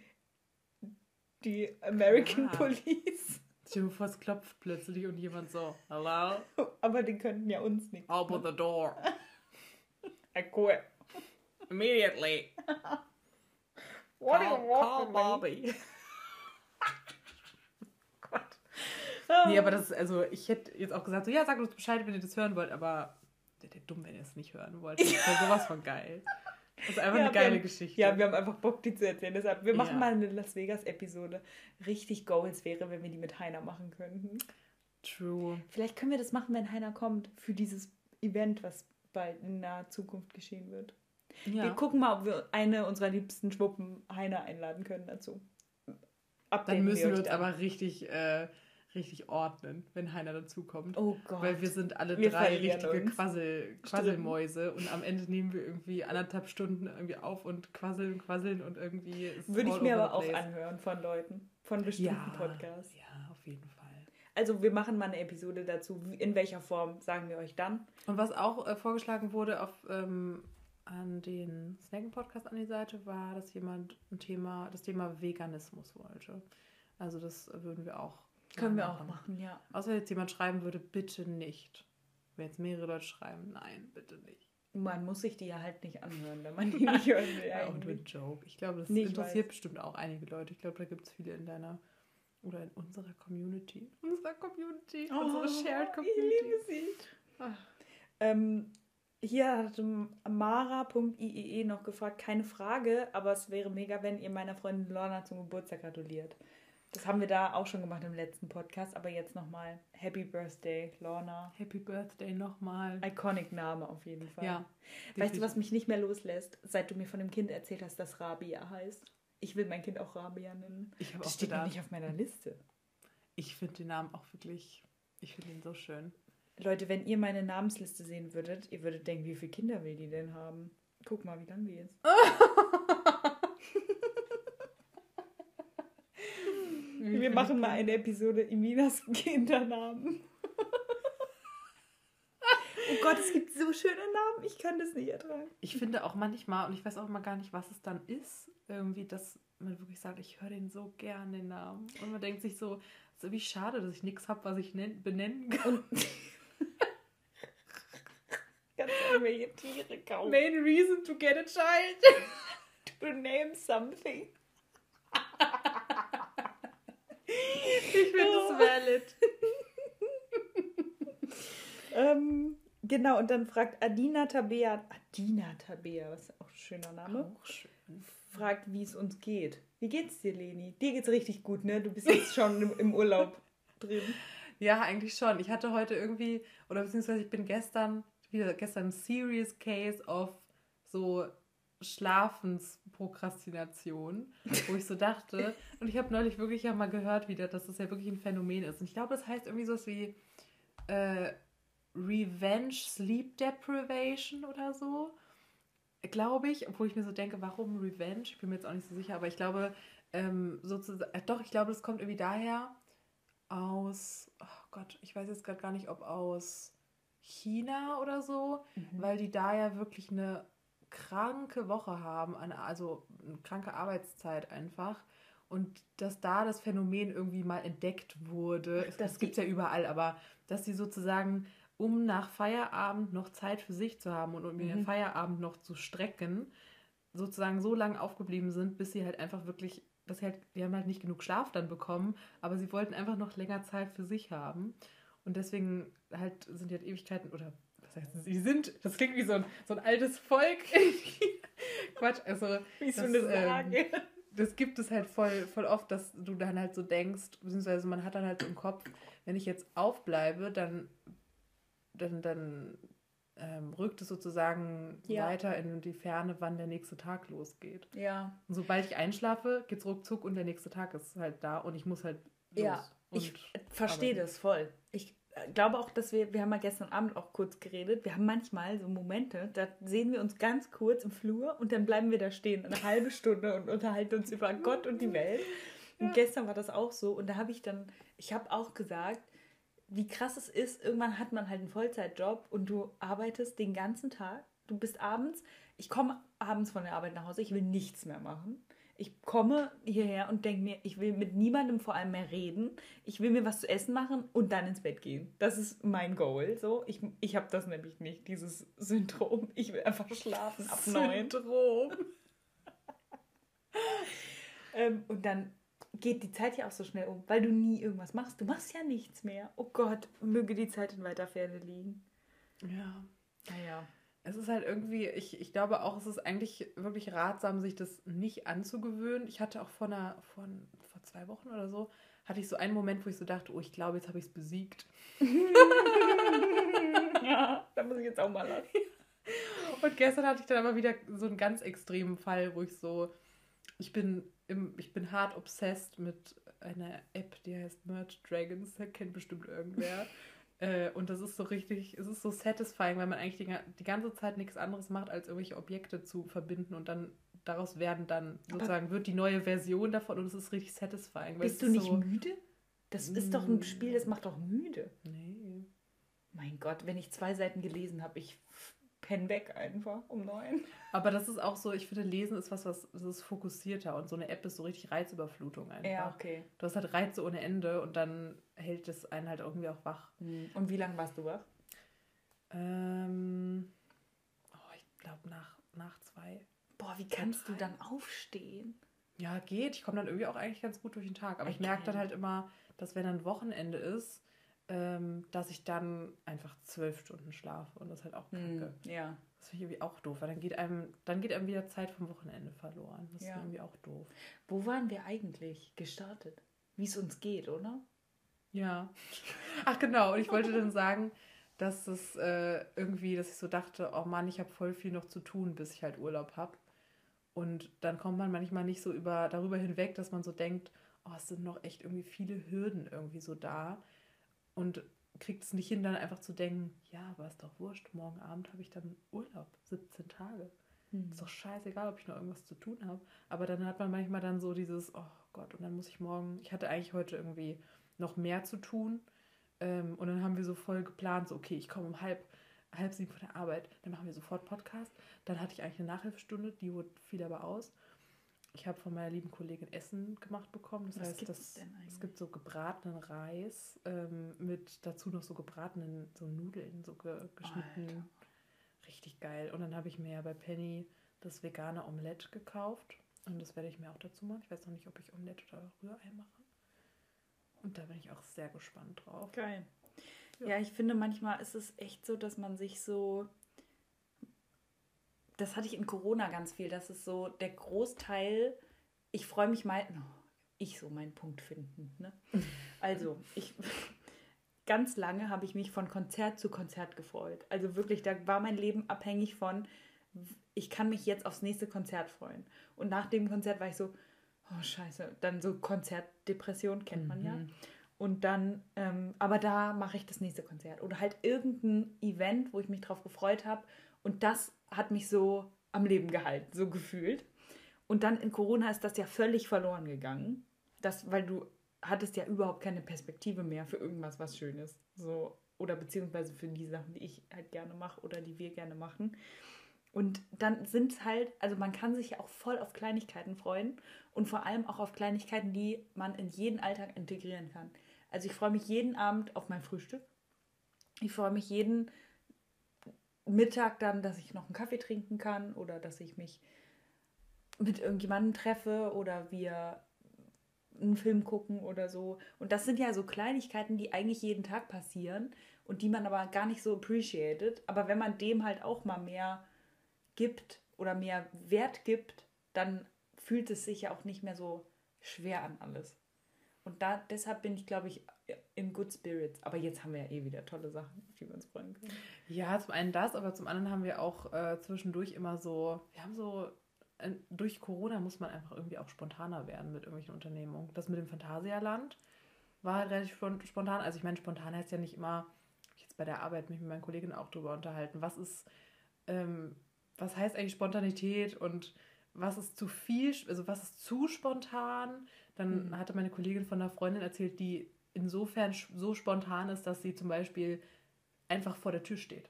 die American Klar. Police? Stell dir vor, es klopft plötzlich und jemand so, hello, Aber die könnten ja uns nicht. open the door, Ja, cool. Immediately. What do you Call, want call? Bobby. Ah. Nee, aber das ist, also ich hätte jetzt auch gesagt, so, ja, sagt uns Bescheid, wenn ihr das hören wollt, aber der, der dumm, wenn ihr es nicht hören wollt. Das ja sowas von geil. Das ist einfach Ja, eine geile haben- Geschichte. Ja, wir haben einfach Bock, die zu erzählen. Deshalb, wir machen Ja. mal eine Las Vegas-Episode. Richtig Goals wäre, wenn wir die mit Heiner machen könnten. True. Vielleicht können wir das machen, wenn Heiner kommt, für dieses Event, was bald in naher Zukunft geschehen wird. Ja. Wir gucken mal, ob wir eine unserer liebsten Schwuppen Heiner einladen können dazu. Updaten Dann müssen wir uns dann. aber richtig, äh, richtig ordnen, wenn Heiner dazukommt. Oh Gott. Weil wir sind alle Wir drei richtige. Quassel, Quasselmäuse und am Ende nehmen wir irgendwie anderthalb Stunden irgendwie auf und quasseln, quasseln und irgendwie ist Würde ich mir aber auch anhören von Leuten, von bestimmten ja, Podcasts. Ja, auf jeden Fall. Also wir machen mal eine Episode dazu. In welcher Form sagen wir euch dann? Und was auch äh, vorgeschlagen wurde auf, ähm, an den Snacken-Podcast an die Seite, war, dass jemand ein Thema, das Thema Veganismus wollte. Also das würden wir auch Können wir mal auch machen, ja. Außer wenn jetzt jemand schreiben würde, bitte nicht. Wenn jetzt mehrere Leute schreiben, nein, bitte nicht. Man muss sich die ja halt nicht anhören, wenn man die nicht hören will. Ja, und eigentlich. mit Joke. Ich glaube, das Nee, ich interessiert bestimmt auch einige Leute. Ich glaube, da gibt es viele in deiner oder in unserer Community. Unserer Community. unsere Shared Ich Community. liebe sie. Ach. Ähm, hier hat mara.iee noch gefragt, keine Frage, aber es wäre mega, wenn ihr meiner Freundin Lorna zum Geburtstag gratuliert. Das haben wir da auch schon gemacht im letzten Podcast, aber jetzt nochmal Happy Birthday, Lorna. Happy Birthday nochmal. Iconic Name auf jeden Fall. Ja. Weißt du, was mich nicht mehr loslässt, seit du mir von dem Kind erzählt hast, dass Rabia heißt? Ich will mein Kind auch Rabia nennen. Ich habe Das auch steht noch gedacht, nicht auf meiner Liste. ich finde den Namen auch wirklich, ich finde ihn so schön. Leute, wenn ihr meine Namensliste sehen würdet, ihr würdet denken, wie viele Kinder will die denn haben? Guck mal, wie lang die ist. Wir machen mal eine Episode Iminas Kindernamen. Gott, es gibt so schöne Namen, ich kann das nicht ertragen. Ich finde auch manchmal, und ich weiß auch immer gar nicht, was es dann ist, irgendwie, dass man wirklich sagt, ich höre den so gern, den Namen. Und man denkt sich so, es ist irgendwie schade, dass ich nichts habe, was ich benennen kann. Und irgendwelche Tiere kaufen. Main reason to get a child. to name something. ich finde es valid. ähm, genau, und dann fragt Adina Tabea, Adina Tabea, was ist auch ein schöner Name. Auch schön. Fragt, wie es uns geht. Wie geht's dir, Leni? Dir geht's richtig gut, ne? Du bist jetzt schon im, im Urlaub drin. Ja, eigentlich schon. Ich hatte heute irgendwie, oder beziehungsweise ich bin gestern, wieder gestern ein Serious Case of so Schlafensprokrastination, wo ich so dachte, und ich habe neulich wirklich ja mal gehört wieder, dass das ja wirklich ein Phänomen ist. Und ich glaube, das heißt irgendwie sowas wie äh, Revenge Sleep Deprivation oder so. Glaube ich, obwohl ich mir so denke, warum Revenge? Ich bin mir jetzt auch nicht so sicher, aber ich glaube, ähm, sozusagen, äh, doch, ich glaube, das kommt irgendwie daher aus, oh Gott, ich weiß jetzt gerade gar nicht, ob aus China oder so, mhm. weil die da ja wirklich eine kranke Woche haben, also eine kranke Arbeitszeit einfach. Und dass da das Phänomen irgendwie mal entdeckt wurde, das gibt es ja überall, aber dass sie sozusagen, um nach Feierabend noch Zeit für sich zu haben und um mhm. den Feierabend noch zu strecken, sozusagen so lange aufgeblieben sind, bis sie halt einfach wirklich, dass sie halt, die haben halt nicht genug Schlaf dann bekommen, aber sie wollten einfach noch länger Zeit für sich haben. Und deswegen halt sind die halt Ewigkeiten oder was heißt, sie sind, das klingt wie so ein, so ein altes Volk. Quatsch, also. Wie so eine Sage. Ähm, das gibt es halt voll, voll oft, dass du dann halt so denkst, beziehungsweise man hat dann halt so im Kopf, wenn ich jetzt aufbleibe, dann, dann, dann ähm, rückt es sozusagen ja. weiter in die Ferne, wann der nächste Tag losgeht. Ja. Und sobald ich einschlafe, geht es ruckzuck und der nächste Tag ist halt da und ich muss halt los. Ja, ich verstehe das voll. Ich glaube auch, dass wir, wir haben ja gestern Abend auch kurz geredet, wir haben manchmal so Momente, da sehen wir uns ganz kurz im Flur und dann bleiben wir da stehen eine halbe Stunde und unterhalten uns über Gott und die Welt. Und ja. gestern war das auch so und da habe ich dann, ich habe auch gesagt, wie krass es ist, irgendwann hat man halt einen Vollzeitjob und du arbeitest den ganzen Tag, du bist abends, ich komme abends von der Arbeit nach Hause, ich will nichts mehr machen ich komme hierher und denke mir, ich will mit niemandem vor allem mehr reden. Ich will mir was zu essen machen und dann ins Bett gehen. Das ist mein Goal. So, ich, ich habe das nämlich nicht, dieses Syndrom. Ich will einfach schlafen ab neun. Syndrom. ähm, und dann geht die Zeit ja auch so schnell um, weil du nie irgendwas machst. Du machst ja nichts mehr. Oh Gott, möge die Zeit in weiter Ferne liegen. Ja. Naja es ist halt irgendwie, ich, ich glaube auch, es ist eigentlich wirklich ratsam, sich das nicht anzugewöhnen. Ich hatte auch vor, einer, vor, vor zwei Wochen oder so, hatte ich so einen Moment, wo ich so dachte, oh, ich glaube, jetzt habe ich es besiegt. ja, da muss ich jetzt auch mal lassen. Und gestern hatte ich dann aber wieder so einen ganz extremen Fall, wo ich so, ich bin, im, ich bin hart obsessed mit einer App, die heißt Merge Dragons, da kennt bestimmt irgendwer. Äh, und das ist so richtig, es ist so satisfying, weil man eigentlich die, die ganze Zeit nichts anderes macht, als irgendwelche Objekte zu verbinden und dann daraus werden dann sozusagen, Aber wird die neue Version davon und es ist richtig satisfying. bist du nicht so, müde? Das ist doch ein Spiel, das macht doch müde. Nee. Mein Gott, wenn ich zwei Seiten gelesen habe, ich penne weg einfach um neun. Aber das ist auch so, ich finde, Lesen ist was, was das ist fokussierter und so eine App ist so richtig Reizüberflutung einfach. Ja, okay. Du hast halt Reize ohne Ende und dann hält es einen halt irgendwie auch wach. Hm. Und wie lange warst du wach? Ähm, oh, ich glaube nach, nach zwei. Boah, wie kannst du dann aufstehen? Ja, geht. Ich komme dann irgendwie auch eigentlich ganz gut durch den Tag. Aber okay. ich merke dann halt immer, dass wenn dann Wochenende ist, ähm, dass ich dann einfach zwölf Stunden schlafe und das halt auch hm, kacke. Mm, ja. Das finde ich irgendwie auch doof, weil dann geht einem, dann geht einem wieder Zeit vom Wochenende verloren. Das ja. ist irgendwie auch doof. Wo waren wir eigentlich gestartet? Wie es uns geht, oder? Ja. Ach genau, und ich wollte dann sagen, dass es äh, irgendwie, dass ich so dachte, oh Mann, ich habe voll viel noch zu tun, bis ich halt Urlaub habe. Und dann kommt man manchmal nicht so über, darüber hinweg, dass man so denkt, oh, es sind noch echt irgendwie viele Hürden irgendwie so da und kriegt es nicht hin, dann einfach zu denken, ja, aber ist doch wurscht, morgen Abend habe ich dann Urlaub, 17 Tage. Hm. Ist doch scheißegal, ob ich noch irgendwas zu tun habe. Aber dann hat man manchmal dann so dieses, oh Gott, und dann muss ich morgen, ich hatte eigentlich heute irgendwie noch mehr zu tun. Ähm, und dann haben wir so voll geplant, so, okay, ich komme um halb halb sieben von der Arbeit, dann machen wir sofort Podcast. Dann hatte ich eigentlich eine Nachhilfestunde, die fiel aber aus. Ich habe von meiner lieben Kollegin Essen gemacht bekommen. Das Was heißt, das, es gibt so gebratenen Reis ähm, mit dazu noch so gebratenen so Nudeln, so ge geschnitten. Alter. Richtig geil. Und dann habe ich mir ja bei Penny das vegane Omelette gekauft. Und das werde ich mir auch dazu machen. Ich weiß noch nicht, ob ich Omelette oder Rührei mache. Und da bin ich auch sehr gespannt drauf. Geil. Ja. ja, ich finde manchmal ist es echt so, dass man sich so das hatte ich in Corona ganz viel. Das ist so der Großteil. Ich freue mich mal. Oh, ich so meinen Punkt finden. Ne? Also, ich. Ganz lange habe ich mich von Konzert zu Konzert gefreut. Also wirklich, da war mein Leben abhängig von, ich kann mich jetzt aufs nächste Konzert freuen. Und nach dem Konzert war ich so, oh scheiße, dann so Konzertdepression kennt man mhm. ja. Und dann, ähm, aber da mache ich das nächste Konzert. Oder halt irgendein Event, wo ich mich drauf gefreut habe. Und das hat mich so am Leben gehalten, so gefühlt. Und dann in Corona ist das ja völlig verloren gegangen. Das, weil du hattest ja überhaupt keine Perspektive mehr für irgendwas, was schön ist. So, oder beziehungsweise für die Sachen, die ich halt gerne mache oder die wir gerne machen. Und dann sind es halt, also man kann sich ja auch voll auf Kleinigkeiten freuen und vor allem auch auf Kleinigkeiten, die man in jeden Alltag integrieren kann. Also ich freue mich jeden Abend auf mein Frühstück. Ich freue mich jeden Mittag dann, dass ich noch einen Kaffee trinken kann oder dass ich mich mit irgendjemandem treffe oder wir einen Film gucken oder so. Und das sind ja so Kleinigkeiten, die eigentlich jeden Tag passieren und die man aber gar nicht so appreciated. Aber wenn man dem halt auch mal mehr gibt oder mehr Wert gibt, dann fühlt es sich ja auch nicht mehr so schwer an alles. Und da, deshalb bin ich, glaube ich, in Good Spirits. Aber jetzt haben wir ja eh wieder tolle Sachen, auf die wir uns freuen können. Ja, zum einen das, aber zum anderen haben wir auch äh, zwischendurch immer so, wir haben so, äh, durch Corona muss man einfach irgendwie auch spontaner werden mit irgendwelchen Unternehmungen. Das mit dem Phantasialand war halt relativ spontan. Also ich meine, spontan heißt ja nicht immer, ich jetzt bei der Arbeit mich mit meinen Kollegen auch drüber unterhalten, was ist, ähm, was heißt eigentlich Spontanität und was ist zu viel, also was ist zu spontan. Dann mhm. hatte meine Kollegin von einer Freundin erzählt, die insofern so spontan ist, dass sie zum Beispiel einfach vor der Tür steht.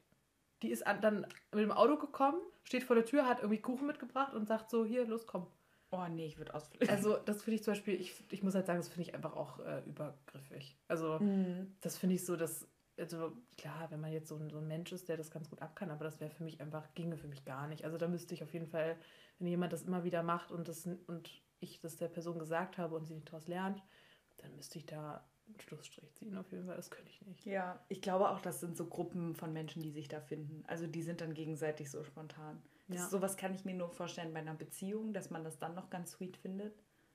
Die ist dann mit dem Auto gekommen, steht vor der Tür, hat irgendwie Kuchen mitgebracht und sagt so, hier, los, komm. Oh nee, ich würde ausflippen. Also das finde ich zum Beispiel, ich, ich muss halt sagen, das finde ich einfach auch äh, übergriffig. Also mhm. das finde ich so, dass, also klar, wenn man jetzt so ein, so ein Mensch ist, der das ganz gut ab kann, aber das wäre für mich einfach, ginge für mich gar nicht. Also da müsste ich auf jeden Fall, wenn jemand das immer wieder macht und, das, und ich das der Person gesagt habe und sie nicht daraus lernt, dann müsste ich da Schlussstrich ziehen auf jeden Fall. Das könnte ich nicht. Ja, ich glaube auch, das sind so Gruppen von Menschen, die sich da finden. Also die sind dann gegenseitig so spontan. Das, ja. Sowas kann ich mir nur vorstellen bei einer Beziehung, dass man das dann noch ganz sweet findet.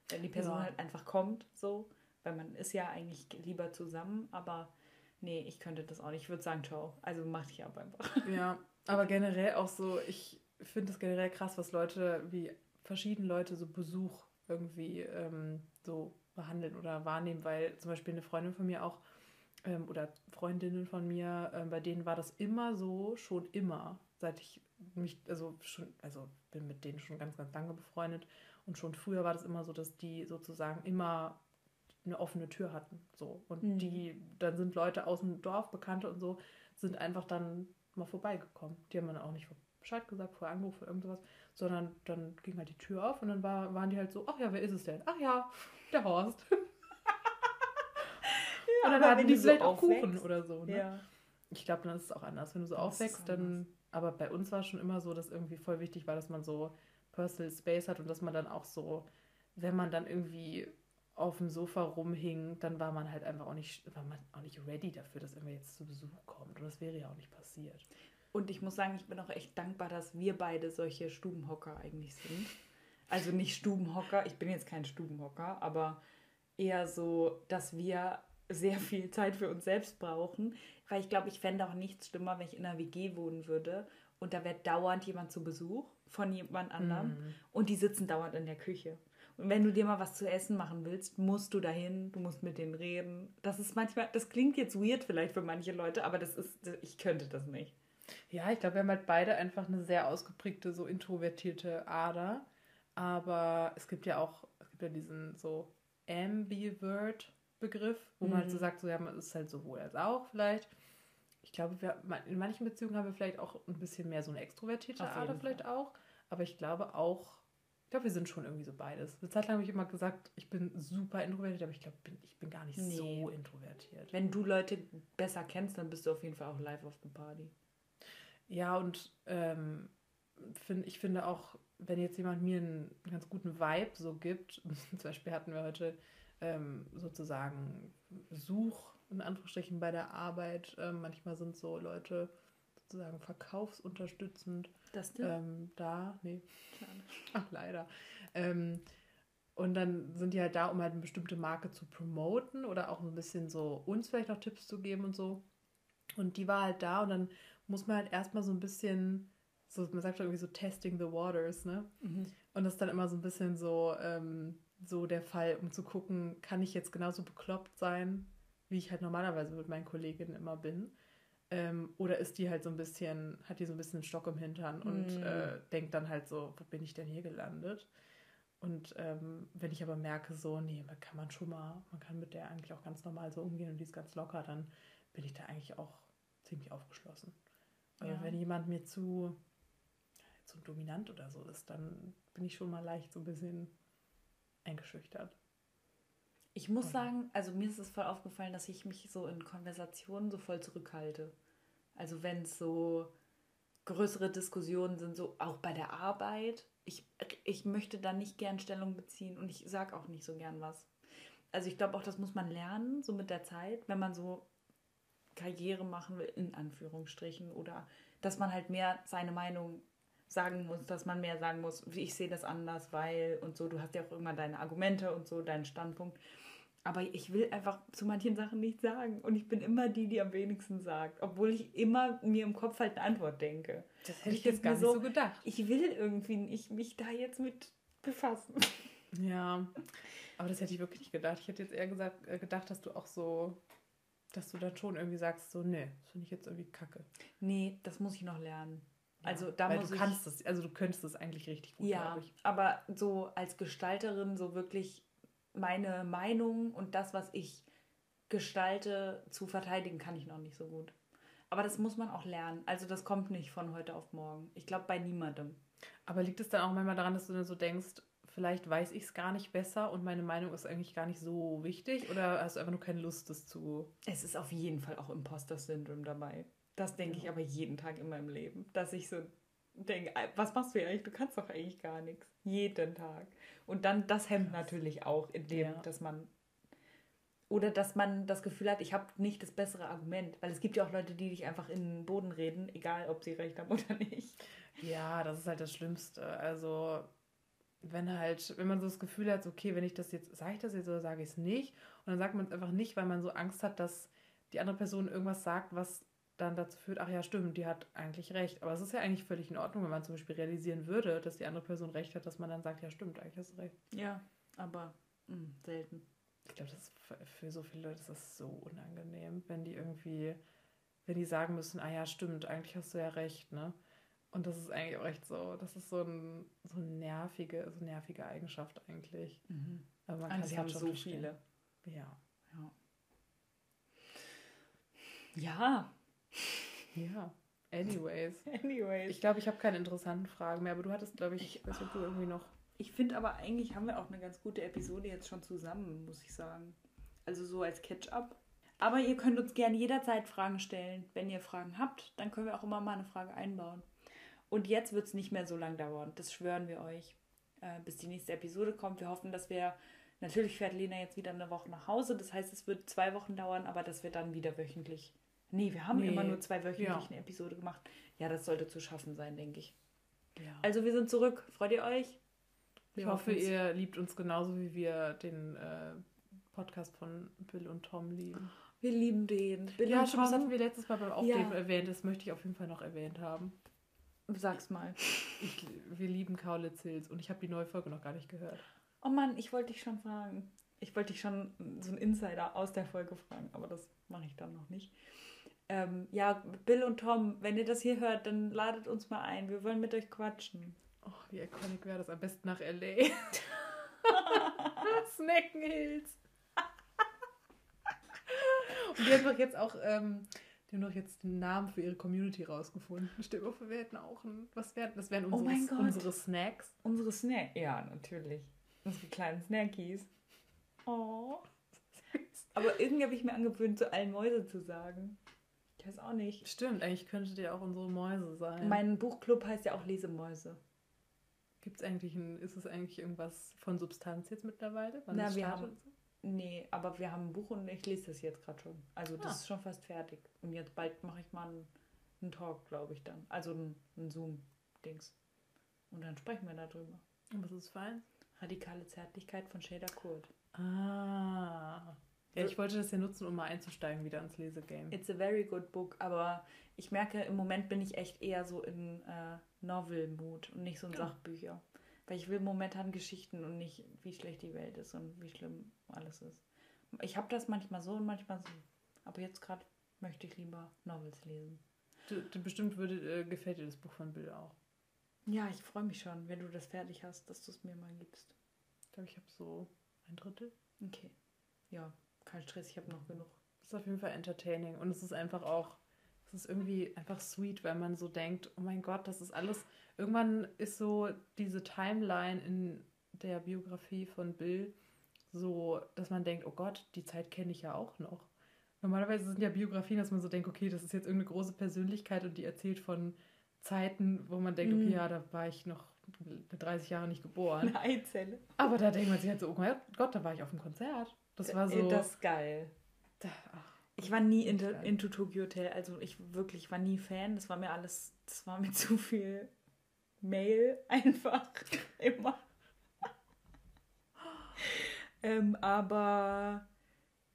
Wenn die Person ja. halt einfach kommt, so. Weil man ist ja eigentlich lieber zusammen, aber nee, ich könnte das auch nicht. Ich würde sagen, ciao. Also mach dich ab einfach. Ja, aber generell auch so, ich finde es generell krass, was Leute, wie verschiedene Leute so Besuch irgendwie ähm, so behandeln oder wahrnehmen, weil zum Beispiel eine Freundin von mir auch ähm, oder Freundinnen von mir, ähm, bei denen war das immer so, schon immer, seit ich mich, also schon, also bin mit denen schon ganz, ganz lange befreundet und schon früher war das immer so, dass die sozusagen immer eine offene Tür hatten. So. Und mhm. die, dann sind Leute aus dem Dorf, Bekannte und so, sind einfach dann mal vorbeigekommen. Die haben dann auch nicht Bescheid gesagt, vorher angerufen oder irgendwas, sondern dann ging halt die Tür auf und dann war, waren die halt so, ach ja, wer ist es denn? Ach ja, der Horst. ja, und dann hatten die vielleicht so auch Kuchen oder so. Ne? Ja. Ich glaube, dann ist es auch anders. Wenn du so das aufwächst, dann. Aber bei uns war es schon immer so, dass irgendwie voll wichtig war, dass man so Personal Space hat und dass man dann auch so, wenn man dann irgendwie auf dem Sofa rumhing, dann war man halt einfach auch nicht, war man auch nicht ready dafür, dass irgendwer jetzt zu Besuch kommt. Und das wäre ja auch nicht passiert. Und ich muss sagen, ich bin auch echt dankbar, dass wir beide solche Stubenhocker eigentlich sind. Also nicht Stubenhocker, ich bin jetzt kein Stubenhocker, aber eher so, dass wir sehr viel Zeit für uns selbst brauchen. Weil ich glaube, ich fände auch nichts schlimmer, wenn ich in einer WG wohnen würde und da wäre dauernd jemand zu Besuch von jemand anderem mm. und die sitzen dauernd in der Küche. Und wenn du dir mal was zu essen machen willst, musst du dahin, du musst mit denen reden. Das ist manchmal, das klingt jetzt weird vielleicht für manche Leute, aber das ist, ich könnte das nicht. Ja, ich glaube, wir haben halt beide einfach eine sehr ausgeprägte, so introvertierte Ader. Aber es gibt ja auch, es gibt ja diesen so Ambivert-Begriff, wo mhm. man halt so mhm. sagt, so ja, man ist halt sowohl als auch vielleicht. ich glaube, wir, in manchen Beziehungen haben wir vielleicht auch ein bisschen mehr so eine extrovertierte Ader vielleicht auch. Aber ich glaube auch, ich glaube, wir sind schon irgendwie so beides. Eine Zeit lang habe ich immer gesagt, ich bin super introvertiert, aber ich glaube, bin, ich bin gar nicht nee. so introvertiert. Wenn du Leute besser kennst, dann bist du auf jeden Fall auch live auf der Party. Ja, und ähm, find, ich finde auch, wenn jetzt jemand mir einen ganz guten Vibe so gibt, zum Beispiel hatten wir heute ähm, sozusagen Such, in Anführungsstrichen, bei der Arbeit. Ähm, manchmal sind so Leute sozusagen verkaufsunterstützend das ähm, da. Nee. Ach, leider. Ähm, und dann sind die halt da, um halt eine bestimmte Marke zu promoten oder auch ein bisschen so uns vielleicht noch Tipps zu geben und so. Und die war halt da und dann muss man halt erstmal so ein bisschen, so, man sagt irgendwie so testing the waters, ne? Mhm. Und das ist dann immer so ein bisschen so, ähm, so der Fall, um zu gucken, kann ich jetzt genauso bekloppt sein, wie ich halt normalerweise mit meinen Kolleginnen immer bin. Ähm, oder ist die halt so ein bisschen, hat die so ein bisschen einen Stock im Hintern und mm. äh, denkt dann halt so, wo bin ich denn hier gelandet? Und ähm, wenn ich aber merke, so, nee, man kann man schon mal, man kann mit der eigentlich auch ganz normal so umgehen und die ist ganz locker, dann bin ich da eigentlich auch ziemlich aufgeschlossen. Aber ja. wenn jemand mir zu, zu dominant oder so ist, dann bin ich schon mal leicht so ein bisschen eingeschüchtert. Ich muss sagen, also mir ist es voll aufgefallen, dass ich mich so in Konversationen so voll zurückhalte. Also wenn es so größere Diskussionen sind, so auch bei der Arbeit. Ich, ich möchte da nicht gern Stellung beziehen und ich sage auch nicht so gern was. Also ich glaube auch, das muss man lernen, so mit der Zeit, wenn man so Karriere machen will, in Anführungsstrichen, oder dass man halt mehr seine Meinung sagen muss, dass man mehr sagen muss, ich sehe das anders, weil und so, du hast ja auch immer deine Argumente und so, deinen Standpunkt. Aber ich will einfach zu manchen Sachen nichts sagen. Und ich bin immer die, die am wenigsten sagt. Obwohl ich immer mir im Kopf halt eine Antwort denke. Das hätte ich jetzt gar nicht so, so gedacht. Ich will irgendwie nicht mich da jetzt mit befassen. Ja, aber das hätte ich wirklich nicht gedacht. Ich hätte jetzt eher gesagt, äh, gedacht, dass du auch so, dass du dann schon irgendwie sagst, so, nee, das finde ich jetzt irgendwie kacke. Nee, das muss ich noch lernen. Ja, also da muss du kannst es, also du könntest es eigentlich richtig gut, ja, aber so als Gestalterin so wirklich meine Meinung und das, was ich gestalte, zu verteidigen, kann ich noch nicht so gut. Aber das muss man auch lernen. Also das kommt nicht von heute auf morgen. Ich glaube bei niemandem. Aber liegt es dann auch manchmal daran, dass du dann so denkst, vielleicht weiß ich es gar nicht besser und meine Meinung ist eigentlich gar nicht so wichtig? Oder hast du einfach nur keine Lust, das zu. Es ist auf jeden Fall auch Imposter-Syndrom dabei. Das denke ja. ich aber jeden Tag in meinem Leben. Dass ich so denke, was machst du eigentlich? Du kannst doch eigentlich gar nichts. Jeden Tag. Und dann das hemmt natürlich auch, indem, ja. dass man oder dass man das Gefühl hat, ich habe nicht das bessere Argument. Weil es gibt ja auch Leute, die dich einfach in den Boden reden, egal ob sie recht haben oder nicht. Ja, das ist halt das Schlimmste. Also, wenn halt, wenn man so das Gefühl hat, okay, wenn ich das jetzt, sage ich das jetzt oder sage ich es nicht? Und dann sagt man es einfach nicht, weil man so Angst hat, dass die andere Person irgendwas sagt, was dann dazu führt, ach ja, stimmt, die hat eigentlich recht. Aber es ist ja eigentlich völlig in Ordnung, wenn man zum Beispiel realisieren würde, dass die andere Person recht hat, dass man dann sagt, ja, stimmt, eigentlich hast du recht. Ja, aber mh, hm, selten. Ich glaube, das ist für so viele Leute ist das so unangenehm, wenn die irgendwie, wenn die sagen müssen, ah ja, stimmt, eigentlich hast du ja recht, ne? Und das ist eigentlich auch echt so, das ist so, ein, so eine nervige, so nervige Eigenschaft eigentlich. Mhm. Aber man kann es haben so viele. Ja. Ja. Ja, ja. Anyways. Anyways. Ich glaube, ich habe keine interessanten Fragen mehr, aber du hattest, glaube ich, ich weiß nicht, du irgendwie noch. Ich finde aber eigentlich haben wir auch eine ganz gute Episode jetzt schon zusammen, muss ich sagen. Also so als Catch-up. Aber ihr könnt uns gerne jederzeit Fragen stellen. Wenn ihr Fragen habt, dann können wir auch immer mal eine Frage einbauen. Und jetzt wird es nicht mehr so lang dauern. Das schwören wir euch. Äh, bis die nächste Episode kommt. Wir hoffen, dass wir. Natürlich fährt Lena jetzt wieder eine Woche nach Hause. Das heißt, es wird zwei Wochen dauern, aber dass wir dann wieder wöchentlich Nee, wir haben nee. immer nur zwei wöchentlich ja. eine Episode gemacht. Ja, das sollte zu schaffen sein, denke ich. Ja. Also wir sind zurück. Freut ihr euch? Wir ich hoffe, ihr liebt uns genauso, wie wir den äh, Podcast von Bill und Tom lieben. Wir lieben den. Bill ja, schon, das hatten wir letztes Mal beim Aufnehmen ja. erwähnt. Das möchte ich auf jeden Fall noch erwähnt haben. Sag's mal. Ich, wir lieben Kaulitz Hills und ich habe die neue Folge noch gar nicht gehört. Oh Mann, ich wollte dich schon fragen. Ich wollte dich schon so einen Insider aus der Folge fragen, aber das mache ich dann noch nicht. Ähm, ja, Bill und Tom, wenn ihr das hier hört, dann ladet uns mal ein. Wir wollen mit euch quatschen. Oh, wie iconic wäre das am besten nach L.A. Snacken Hills. und die haben doch jetzt auch, ähm, die haben doch jetzt den Namen für ihre Community rausgefunden. Stell dir vor, wir hätten auch ein. Was wären das? wären Oh unsere, Gott. unsere Snacks. Unsere Snack. Ja, natürlich. Unsere kleinen Snackies. Oh. Aber irgendwie habe ich mir angewöhnt, zu allen Mäuse zu sagen. Ich weiß auch nicht. Stimmt, eigentlich könntet ihr auch unsere Mäuse sein. Mein Buchclub heißt ja auch Lesemäuse. Gibt's eigentlich ein, ist es eigentlich irgendwas von Substanz jetzt mittlerweile? Wann Na, wir haben- so? Nee, aber wir haben ein Buch und ich lese das jetzt gerade schon. Also das Ah. ist schon fast fertig. Und jetzt bald mache ich mal einen, einen Talk, glaube ich dann. Also ein, Zoom-Dings. Und dann sprechen wir darüber. Und Was ist fein? Radikale Zärtlichkeit von Shader Kurt. Ah. Ja, ich wollte das ja nutzen, um mal einzusteigen wieder ins Lesegame. It's a very good book, aber ich merke, im Moment bin ich echt eher so in äh, Novel-Mood und nicht so in Ja. Sachbücher. Weil ich will momentan Geschichten und nicht, wie schlecht die Welt ist und wie schlimm alles ist. Ich habe das manchmal so und manchmal so. Aber jetzt gerade möchte ich lieber Novels lesen. Du, du bestimmt würde, äh, gefällt dir das Buch von Bill auch. Ja, ich freue mich schon, wenn du das fertig hast, dass du es mir mal gibst. Ich glaube, ich habe so ein Drittel. Okay. Ja, kein Stress, ich habe noch genug. Das ist auf jeden Fall entertaining. Und es ist einfach auch, es ist irgendwie einfach sweet, weil man so denkt, oh mein Gott, das ist alles. Irgendwann ist so diese Timeline in der Biografie von Bill so, dass man denkt, oh Gott, die Zeit kenne ich ja auch noch. Normalerweise sind ja Biografien, dass man so denkt, okay, das ist jetzt irgendeine große Persönlichkeit und die erzählt von Zeiten, wo man denkt, okay, Mhm. ja, da war ich noch 30 Jahre nicht geboren. Eine Eizelle. Aber da denkt man sich halt so, oh mein Gott, da war ich auf dem Konzert. Das war so. Das ist geil. da, ach, Ich war nie into, into Tokyo Hotel, also ich wirklich war nie Fan. Das war mir alles, das war mir zu viel Mail einfach immer. ähm, aber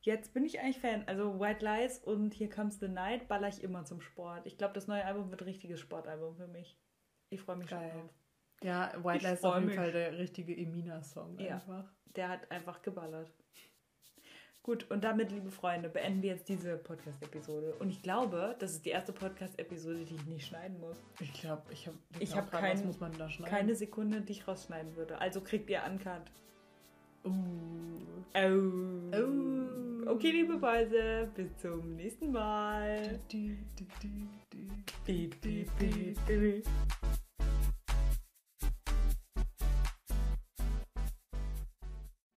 jetzt bin ich eigentlich Fan. Also White Lies und Here Comes the Night baller ich immer zum Sport. Ich glaube, das neue Album wird ein richtiges Sportalbum für mich. Ich freue mich Geil. schon drauf. Ja, White Lies ist auf jeden mich. Fall der richtige Emina-Song Ja. einfach. Der hat einfach geballert. Gut, und damit, liebe Freunde, beenden wir jetzt diese Podcast-Episode. Und ich glaube, das ist die erste Podcast-Episode, die ich nicht schneiden muss. Ich glaube, ich habe Ich hab was kein- muss man da schneiden? Keine Sekunde, die ich rausschneiden würde. Also kriegt ihr Uncut. Uh. Oh. Oh. Okay, liebe Mäuse, bis zum nächsten Mal. Du, du, du,